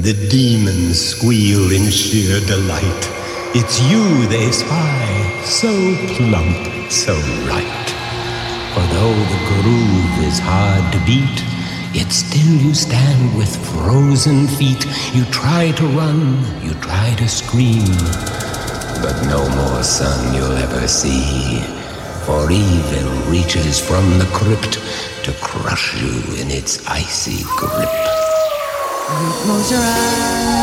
The demons squeal in sheer delight. It's you they spy, so plump, so right. For though the groove is hard to beat, yet still you stand with frozen feet. You try to run, you try to scream, but no more sun you'll ever see. For evil reaches from the crypt to crush you in its icy grip. Close your eyes.